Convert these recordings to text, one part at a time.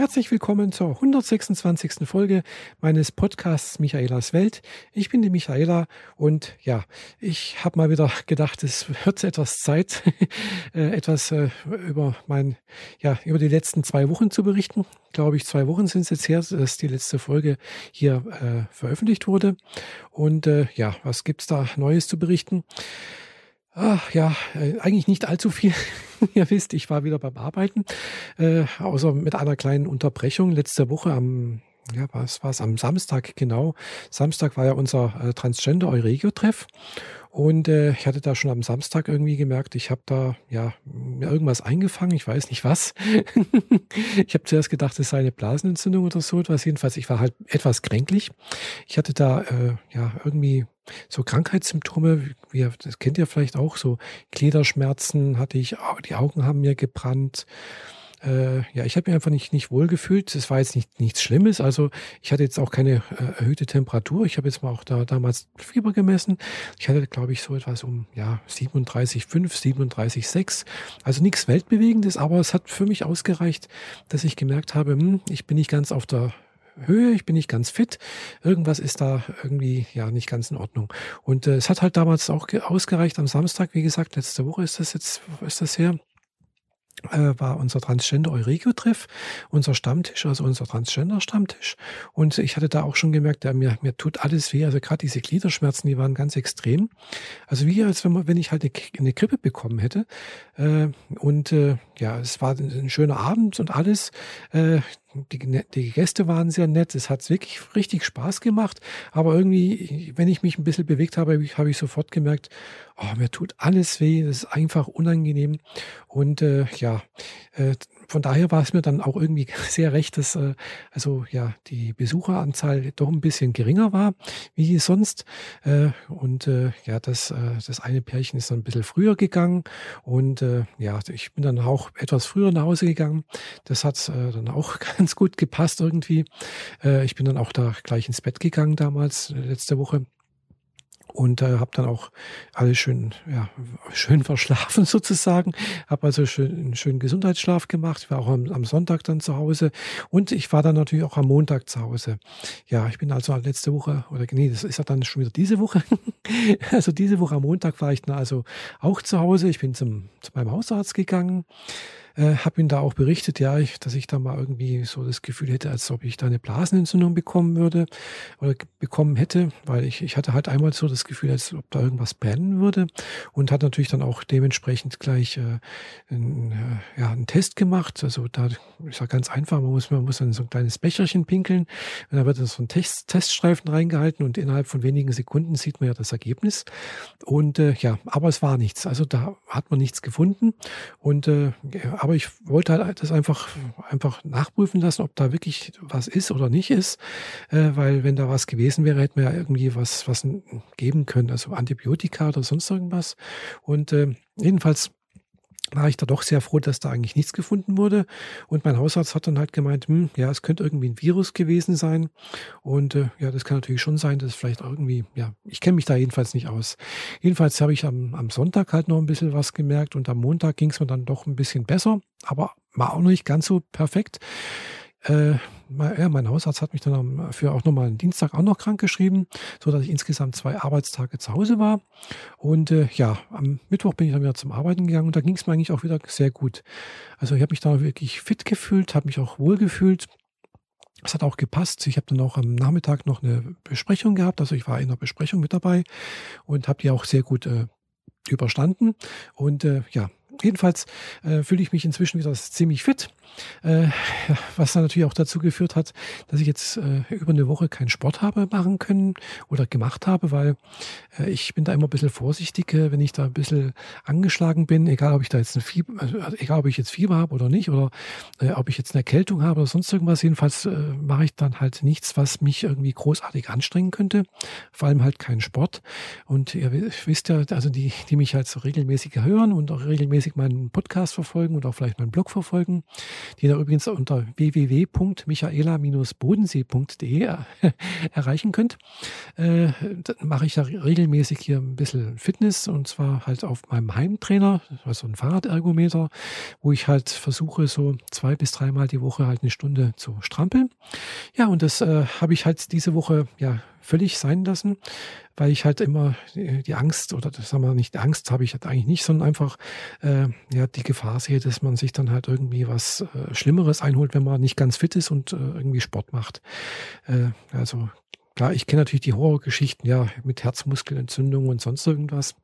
Herzlich willkommen zur 126. Folge meines Podcasts Michaelas Welt. Ich bin die Michaela und ja, ich habe mal wieder gedacht, es wird etwas Zeit, äh, etwas äh, über mein, ja, über die letzten zwei Wochen zu berichten. Glaube ich, zwei Wochen sind es jetzt her, dass die letzte Folge hier äh, veröffentlicht wurde. Und äh, ja, was gibt's da Neues zu berichten? Ach ja, äh, eigentlich nicht allzu viel. Ihr wisst, ich war wieder beim Arbeiten, äh, außer mit einer kleinen Unterbrechung letzte Woche am, ja, was war es, am Samstag genau. Samstag war ja unser äh, Transgender Euregio-Treff und äh, ich hatte da schon am Samstag irgendwie gemerkt, ich habe da ja mir irgendwas eingefangen, ich weiß nicht was. ich habe zuerst gedacht, es sei eine Blasenentzündung oder so etwas. Jedenfalls, ich war halt etwas kränklich. Ich hatte da äh, ja irgendwie so Krankheitssymptome, wie, das kennt ihr vielleicht auch, so Gliederschmerzen hatte ich, die Augen haben mir gebrannt. Äh, ja, ich habe mich einfach nicht, nicht wohl gefühlt. Es war jetzt nicht, nichts Schlimmes. Also ich hatte jetzt auch keine äh, erhöhte Temperatur. Ich habe jetzt mal auch da damals Fieber gemessen. Ich hatte, glaube ich, so etwas um ja 37,5, 37,6. Also nichts Weltbewegendes, aber es hat für mich ausgereicht, dass ich gemerkt habe, hm, ich bin nicht ganz auf der Höhe, ich bin nicht ganz fit, irgendwas ist da irgendwie ja nicht ganz in Ordnung. Und äh, es hat halt damals auch ausgereicht am Samstag, wie gesagt, letzte Woche ist das jetzt, ist das her, war unser Transgender Euregio-Treff, unser Stammtisch, also unser Transgender-Stammtisch. Und ich hatte da auch schon gemerkt, ja, mir, mir tut alles weh. Also gerade diese Gliederschmerzen, die waren ganz extrem. Also wie als wenn, man, wenn ich halt eine, eine Grippe bekommen hätte. Äh, und äh, ja, es war ein schöner Abend und alles. Die, die Gäste waren sehr nett. Es hat wirklich richtig Spaß gemacht. Aber irgendwie, wenn ich mich ein bisschen bewegt habe, habe ich, habe ich sofort gemerkt, oh, mir tut alles weh. Das ist einfach unangenehm. Und äh, ja, äh, von daher war es mir dann auch irgendwie sehr recht, dass äh, also ja die Besucheranzahl doch ein bisschen geringer war wie sonst. Äh, und äh, ja, das, äh, das eine Pärchen ist dann ein bisschen früher gegangen. Und äh, ja, ich bin dann auch etwas früher nach Hause gegangen. Das hat äh, dann auch ganz gut gepasst irgendwie. Äh, ich bin dann auch da gleich ins Bett gegangen damals, äh, letzte Woche und äh, habe dann auch alles schön, ja, schön verschlafen sozusagen. Habe also schön, einen schönen Gesundheitsschlaf gemacht. War auch am, am, Sonntag dann zu Hause und ich war dann natürlich auch am Montag zu Hause. Ja, ich bin also letzte Woche oder nee, das ist ja dann schon wieder diese Woche. also diese Woche am Montag war ich dann also auch zu Hause. Ich bin zum zu meinem Hausarzt gegangen. Äh, habe ihm da auch berichtet, ja, ich, dass ich da mal irgendwie so das Gefühl hätte, als ob ich da eine Blasenentzündung bekommen würde oder bekommen hätte, weil ich, ich hatte halt einmal so das Gefühl, als ob da irgendwas brennen würde und hat natürlich dann auch dementsprechend gleich äh, einen, äh, ja, einen Test gemacht. Also da ist ja ganz einfach, man muss, man muss dann so ein kleines Becherchen pinkeln und da wird dann so ein Test, Teststreifen reingehalten und innerhalb von wenigen Sekunden sieht man ja das Ergebnis. Und äh, ja, aber es war nichts. Also da hat man nichts gefunden und äh, aber ich wollte halt das einfach, einfach nachprüfen lassen, ob da wirklich was ist oder nicht ist. Äh, weil wenn da was gewesen wäre, hätten wir ja irgendwie was, was geben können. Also Antibiotika oder sonst irgendwas. Und äh, jedenfalls war ich da doch sehr froh, dass da eigentlich nichts gefunden wurde. Und mein Hausarzt hat dann halt gemeint, hm, ja, es könnte irgendwie ein Virus gewesen sein. Und äh, ja, das kann natürlich schon sein, dass vielleicht irgendwie, ja, ich kenne mich da jedenfalls nicht aus. Jedenfalls habe ich am, am Sonntag halt noch ein bisschen was gemerkt und am Montag ging es mir dann doch ein bisschen besser, aber war auch noch nicht ganz so perfekt. Äh, mein Hausarzt hat mich dann für auch nochmal einen Dienstag auch noch krank geschrieben, so dass ich insgesamt zwei Arbeitstage zu Hause war. Und äh, ja, am Mittwoch bin ich dann wieder zum Arbeiten gegangen und da ging es mir eigentlich auch wieder sehr gut. Also ich habe mich da wirklich fit gefühlt, habe mich auch wohl gefühlt. Es hat auch gepasst. Ich habe dann auch am Nachmittag noch eine Besprechung gehabt. Also ich war in einer Besprechung mit dabei und habe die auch sehr gut äh, überstanden. Und äh, ja, jedenfalls äh, fühle ich mich inzwischen wieder ziemlich fit, äh, was dann natürlich auch dazu geführt hat, dass ich jetzt äh, über eine Woche keinen Sport habe machen können oder gemacht habe, weil äh, ich bin da immer ein bisschen vorsichtig, wenn ich da ein bisschen angeschlagen bin, egal ob ich da jetzt ein Fieber, also egal ob ich jetzt Fieber habe oder nicht oder äh, ob ich jetzt eine Erkältung habe oder sonst irgendwas. Jedenfalls äh, mache ich dann halt nichts, was mich irgendwie großartig anstrengen könnte, vor allem halt keinen Sport. Und ihr wisst ja, also die, die mich halt so regelmäßig hören und auch regelmäßig meinen Podcast verfolgen und auch vielleicht meinen Blog verfolgen, die ihr übrigens unter www.michaela-bodensee.de erreichen könnt. Äh, mache ich ja regelmäßig hier ein bisschen Fitness und zwar halt auf meinem Heimtrainer, also ein Fahrradergometer, wo ich halt versuche, so zwei bis dreimal die Woche halt eine Stunde zu strampeln. Ja, und das äh, habe ich halt diese Woche ja völlig sein lassen, weil ich halt immer die Angst oder das sagen wir nicht Angst habe ich halt eigentlich nicht, sondern einfach äh, ja die Gefahr sehe, dass man sich dann halt irgendwie was äh, Schlimmeres einholt, wenn man nicht ganz fit ist und äh, irgendwie Sport macht. Äh, also klar, ich kenne natürlich die Horrorgeschichten, ja, mit Herzmuskelentzündung und sonst irgendwas.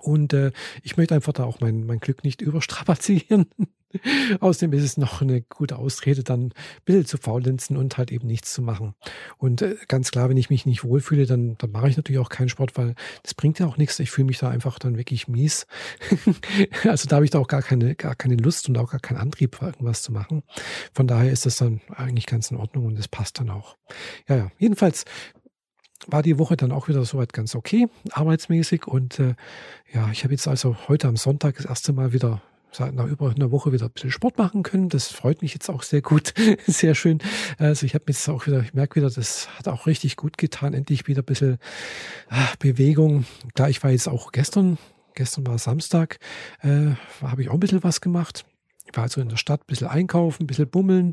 Und äh, ich möchte einfach da auch mein, mein Glück nicht überstrapazieren. Außerdem ist es noch eine gute Ausrede, dann ein bisschen zu faulenzen und halt eben nichts zu machen. Und äh, ganz klar, wenn ich mich nicht wohlfühle, dann, dann mache ich natürlich auch keinen Sport, weil das bringt ja auch nichts. Ich fühle mich da einfach dann wirklich mies. also da habe ich da auch gar keine, gar keine Lust und auch gar keinen Antrieb, irgendwas zu machen. Von daher ist das dann eigentlich ganz in Ordnung und es passt dann auch. Ja, ja. Jedenfalls war die Woche dann auch wieder soweit ganz okay, arbeitsmäßig. Und äh, ja, ich habe jetzt also heute am Sonntag das erste Mal wieder seit nach über einer Woche wieder ein bisschen Sport machen können. Das freut mich jetzt auch sehr gut, sehr schön. Also ich habe jetzt auch wieder, ich merke wieder, das hat auch richtig gut getan. Endlich wieder ein bisschen ach, Bewegung. Klar, ich war jetzt auch gestern, gestern war Samstag, äh, habe ich auch ein bisschen was gemacht. Ich war also in der Stadt ein bisschen einkaufen, ein bisschen bummeln,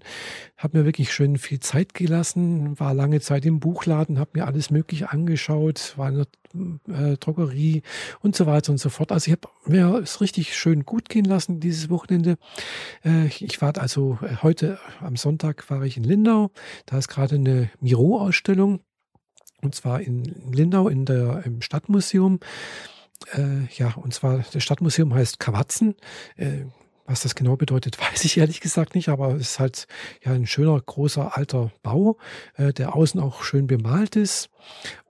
habe mir wirklich schön viel Zeit gelassen, war lange Zeit im Buchladen, habe mir alles Mögliche angeschaut, war in der äh, Drogerie und so weiter und so fort. Also ich habe mir es richtig schön gut gehen lassen dieses Wochenende. Äh, ich war also äh, heute am Sonntag war ich in Lindau, da ist gerade eine Miro-Ausstellung und zwar in Lindau in der, im Stadtmuseum. Äh, ja, und zwar das Stadtmuseum heißt Kawatzen. Äh, was das genau bedeutet, weiß ich ehrlich gesagt nicht, aber es ist halt ja ein schöner, großer, alter Bau, äh, der außen auch schön bemalt ist.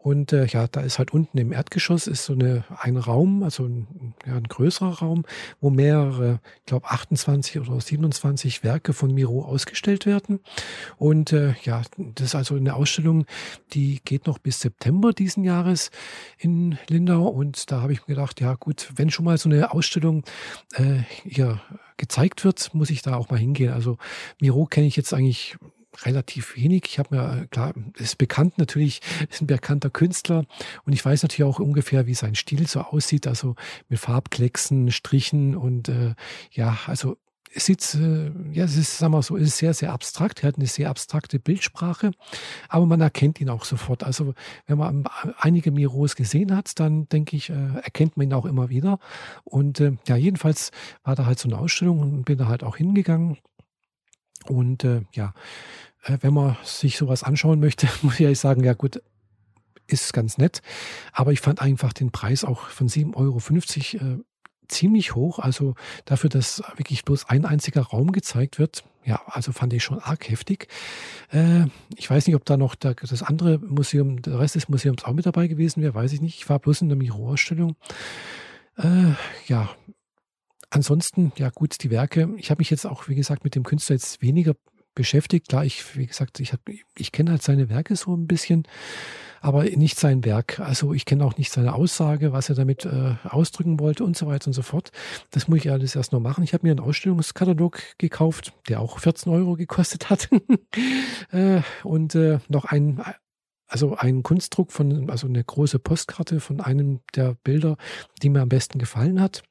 Und äh, ja, da ist halt unten im Erdgeschoss ist so eine, ein Raum, also ein, ja, ein größerer Raum, wo mehrere, ich glaube 28 oder 27 Werke von Miro ausgestellt werden. Und äh, ja, das ist also eine Ausstellung, die geht noch bis September diesen Jahres in Lindau. Und da habe ich mir gedacht, ja gut, wenn schon mal so eine Ausstellung äh, hier gezeigt wird, muss ich da auch mal hingehen. Also Miro kenne ich jetzt eigentlich relativ wenig. Ich habe mir, äh, klar, ist bekannt natürlich, ist ein bekannter Künstler und ich weiß natürlich auch ungefähr, wie sein Stil so aussieht, also mit Farbklecksen, Strichen und äh, ja, also es sieht, äh, ja, es ist, sagen wir so, es ist sehr, sehr abstrakt. Er hat eine sehr abstrakte Bildsprache, aber man erkennt ihn auch sofort. Also, wenn man einige Miros gesehen hat, dann denke ich, äh, erkennt man ihn auch immer wieder. Und äh, ja, jedenfalls war da halt so eine Ausstellung und bin da halt auch hingegangen. Und äh, ja, äh, wenn man sich sowas anschauen möchte, muss ich sagen, ja gut, ist ganz nett. Aber ich fand einfach den Preis auch von 7,50 Euro äh, ziemlich hoch. Also dafür, dass wirklich bloß ein einziger Raum gezeigt wird. Ja, also fand ich schon arg heftig. Äh, ich weiß nicht, ob da noch der, das andere Museum, der Rest des Museums auch mit dabei gewesen wäre, weiß ich nicht. Ich war bloß in der Miro-Ausstellung. Äh, ja, ansonsten, ja gut, die Werke. Ich habe mich jetzt auch, wie gesagt, mit dem Künstler jetzt weniger beschäftigt. Klar, ich, wie gesagt, ich, ich kenne halt seine Werke so ein bisschen, aber nicht sein Werk. Also ich kenne auch nicht seine Aussage, was er damit äh, ausdrücken wollte und so weiter und so fort. Das muss ich alles erst noch machen. Ich habe mir einen Ausstellungskatalog gekauft, der auch 14 Euro gekostet hat. äh, und äh, noch ein, also ein Kunstdruck von, also eine große Postkarte von einem der Bilder, die mir am besten gefallen hat.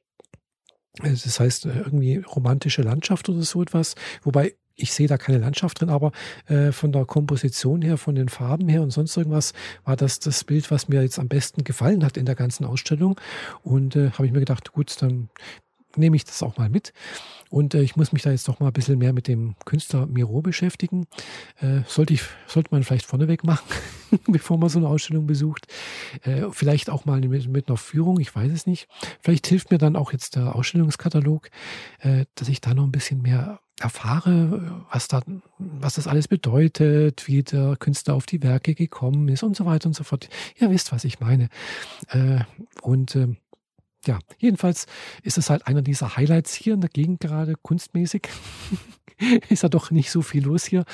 Das heißt, äh, irgendwie romantische Landschaft oder so etwas. Wobei ich sehe da keine Landschaft drin, aber äh, von der Komposition her, von den Farben her und sonst irgendwas war das das Bild, was mir jetzt am besten gefallen hat in der ganzen Ausstellung. Und äh, habe ich mir gedacht, gut, dann nehme ich das auch mal mit. Und äh, ich muss mich da jetzt doch mal ein bisschen mehr mit dem Künstler Miro beschäftigen. Äh, sollte, ich, sollte man vielleicht vorneweg machen, bevor man so eine Ausstellung besucht. Äh, vielleicht auch mal mit, mit einer Führung, ich weiß es nicht. Vielleicht hilft mir dann auch jetzt der Ausstellungskatalog, äh, dass ich da noch ein bisschen mehr erfahre, was, da, was das alles bedeutet, wie der Künstler auf die Werke gekommen ist und so weiter und so fort. Ihr wisst, was ich meine. Äh, und äh, ja, jedenfalls ist es halt einer dieser Highlights hier in der Gegend gerade kunstmäßig. ist ja doch nicht so viel los hier.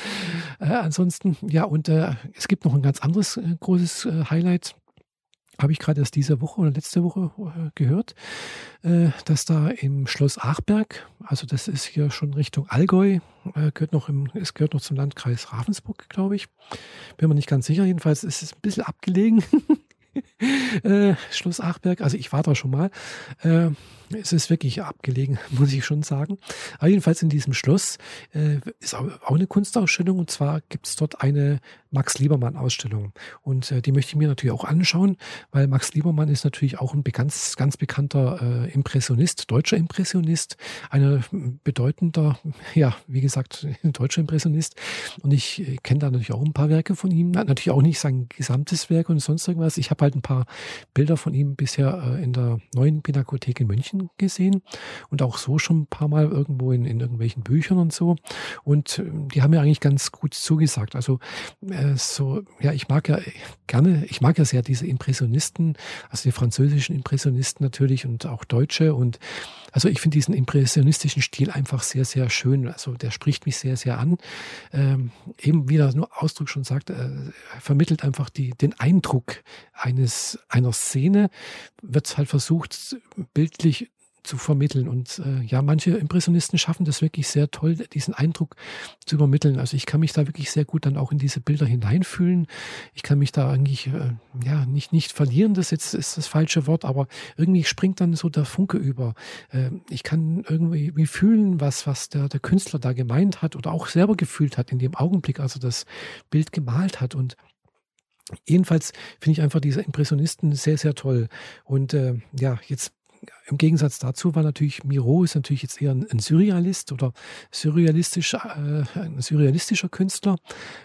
Äh, ansonsten, ja, und äh, es gibt noch ein ganz anderes äh, großes äh, Highlight. habe ich gerade erst diese Woche oder letzte Woche äh, gehört, äh, dass da im Schloss Achberg, also das ist hier schon Richtung Allgäu, gehört noch im, es gehört noch zum Landkreis Ravensburg, glaube ich. Bin mir nicht ganz sicher. Jedenfalls ist es ein bisschen abgelegen. äh, Schloss Achberg, also ich war da schon mal. Äh, es ist wirklich abgelegen, muss ich schon sagen. Aber jedenfalls in diesem Schloss äh, ist auch, eine Kunstausstellung und zwar gibt es dort eine Max Liebermann-Ausstellung. Und äh, die möchte ich mir natürlich auch anschauen, weil Max Liebermann ist natürlich auch ein ganz, ganz bekannter äh, Impressionist, deutscher Impressionist, ein bedeutender, ja, wie gesagt, deutscher Impressionist. Und ich äh, kenne da natürlich auch ein paar Werke von ihm. Natürlich auch nicht sein gesamtes Werk und sonst irgendwas. Ich habe halt ein paar Bilder von ihm bisher äh, in der neuen Pinakothek in München gesehen und auch so schon ein paar Mal irgendwo in, in irgendwelchen Büchern und so. Und äh, die haben mir eigentlich ganz gut zugesagt. Also äh, so, ja, ich mag ja gerne, ich mag ja sehr diese Impressionisten, also die französischen Impressionisten natürlich und auch Deutsche. Und also ich finde diesen impressionistischen Stil einfach sehr, sehr schön. Also der spricht mich sehr, sehr an. Ähm, eben wie der Ausdruck schon sagt, äh, vermittelt einfach die, den Eindruck eines, einer Szene, wird halt versucht, bildlich zu vermitteln. Und äh, ja, manche Impressionisten schaffen das wirklich sehr toll, diesen Eindruck zu übermitteln. Also ich kann mich da wirklich sehr gut dann auch in diese Bilder hineinfühlen. Ich kann mich da eigentlich, äh, ja, nicht, nicht verlieren, das jetzt ist das falsche Wort, aber irgendwie springt dann so der Funke über. Äh, ich kann irgendwie fühlen, was, was der, der Künstler da gemeint hat oder auch selber gefühlt hat in dem Augenblick, als er das Bild gemalt hat. Und Jedenfalls finde ich einfach diese Impressionisten sehr, sehr toll. Und äh, ja, jetzt im Gegensatz dazu war natürlich Miro ist natürlich jetzt eher ein, Surrealist oder surrealistisch, äh, ein surrealistischer Künstler.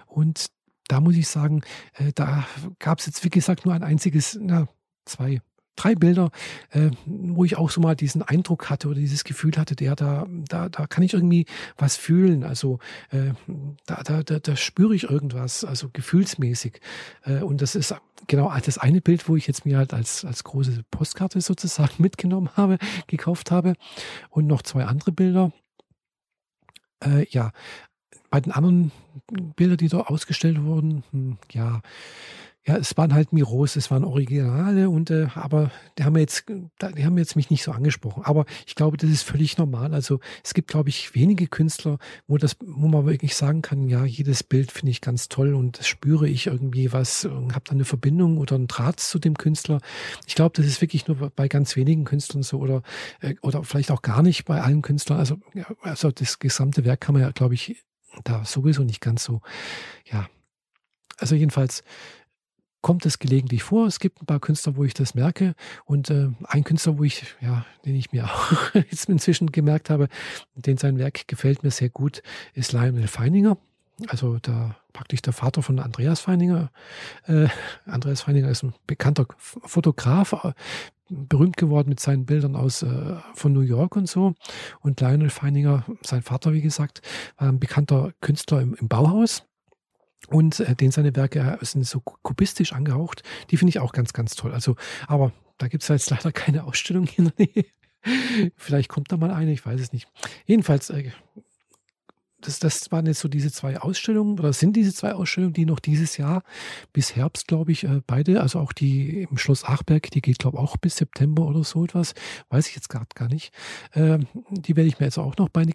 Und da muss ich sagen, äh, da gab es jetzt, wie gesagt, nur ein einziges, na, zwei drei Bilder, äh, wo ich auch so mal diesen Eindruck hatte oder dieses Gefühl hatte, der da, da, da kann ich irgendwie was fühlen. Also äh, da, da, da, da spüre ich irgendwas, also gefühlsmäßig. Äh, und das ist genau das eine Bild, wo ich jetzt mir halt als, als große Postkarte sozusagen mitgenommen habe, gekauft habe. Und noch zwei andere Bilder. Äh, ja, bei den anderen Bildern, die da ausgestellt wurden, hm, ja, ja, es waren halt Miros, es waren Originale und äh, aber die haben jetzt, die haben jetzt mich nicht so angesprochen. Aber ich glaube, das ist völlig normal. Also es gibt, glaube ich, wenige Künstler, wo das, wo man wirklich sagen kann, ja, jedes Bild finde ich ganz toll und das spüre ich irgendwie was und habe da eine Verbindung oder einen Draht zu dem Künstler. Ich glaube, das ist wirklich nur bei ganz wenigen Künstlern so oder äh, oder vielleicht auch gar nicht bei allen Künstlern. Also also das gesamte Werk kann man ja, glaube ich, da sowieso nicht ganz so, ja. Also jedenfalls kommt es gelegentlich vor. Es gibt ein paar Künstler, wo ich das merke. Und äh, ein Künstler, wo ich, ja, den ich mir auch jetzt inzwischen gemerkt habe, den sein Werk gefällt mir sehr gut, ist Lionel Feininger. Also da praktisch der Vater von Andreas Feininger. Äh, Andreas Feininger ist ein bekannter Fotograf, äh, berühmt geworden mit seinen Bildern aus äh, von New York und so. Und Lionel Feininger, sein Vater, wie gesagt, war ein bekannter Künstler im, im Bauhaus. Und äh, den seine Werke sind so kubistisch angehaucht. Die finde ich auch ganz, ganz toll. Also, aber da gibt es jetzt leider keine Ausstellung in der Nähe. Vielleicht kommt da mal eine, ich weiß es nicht. Jedenfalls, äh, das, das waren jetzt so diese zwei Ausstellungen, oder sind diese zwei Ausstellungen, die noch dieses Jahr bis Herbst, glaube ich, äh, beide, also auch die im Schloss Achberg, die geht, glaube ich, auch bis September oder so etwas, weiß ich jetzt gerade gar nicht. Ähm, die werde ich mir jetzt auch noch beide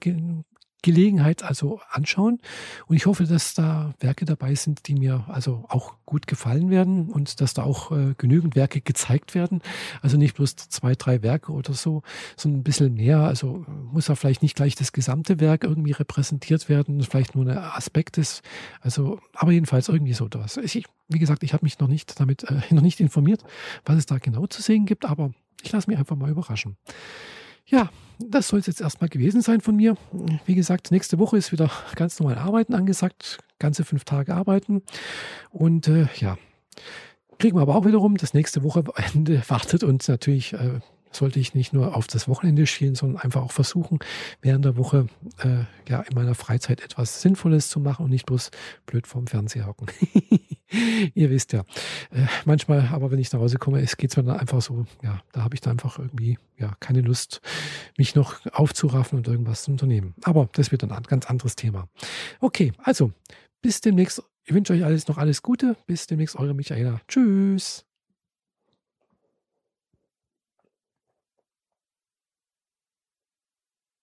Gelegenheit also anschauen. Und ich hoffe, dass da Werke dabei sind, die mir also auch gut gefallen werden und dass da auch äh, genügend Werke gezeigt werden. Also nicht bloß zwei, drei Werke oder so, sondern ein bisschen mehr. Also muss da vielleicht nicht gleich das gesamte Werk irgendwie repräsentiert werden, vielleicht nur ein Aspekt ist. Also, aber jedenfalls irgendwie so. Ich, wie gesagt, ich habe mich noch nicht damit, äh, noch nicht informiert, was es da genau zu sehen gibt, aber ich lasse mich einfach mal überraschen. Ja, das soll es jetzt erstmal gewesen sein von mir. Wie gesagt, nächste Woche ist wieder ganz normal Arbeiten angesagt. Ganze fünf Tage arbeiten. Und äh, ja, kriegen wir aber auch wiederum. Das nächste Wochenende wartet und natürlich äh, sollte ich nicht nur auf das Wochenende schielen, sondern einfach auch versuchen, während der Woche äh, ja in meiner Freizeit etwas Sinnvolles zu machen und nicht bloß blöd vorm Fernseher hocken. Ihr wisst ja. Äh, manchmal, aber wenn ich nach Hause komme, es geht mir dann einfach so, ja, da habe ich dann einfach irgendwie ja keine Lust, mich noch aufzuraffen und irgendwas zu unternehmen. Aber das wird dann ein ganz anderes Thema. Okay, also bis demnächst. Ich wünsche euch alles noch alles Gute. Bis demnächst, eure Michaela. Tschüss.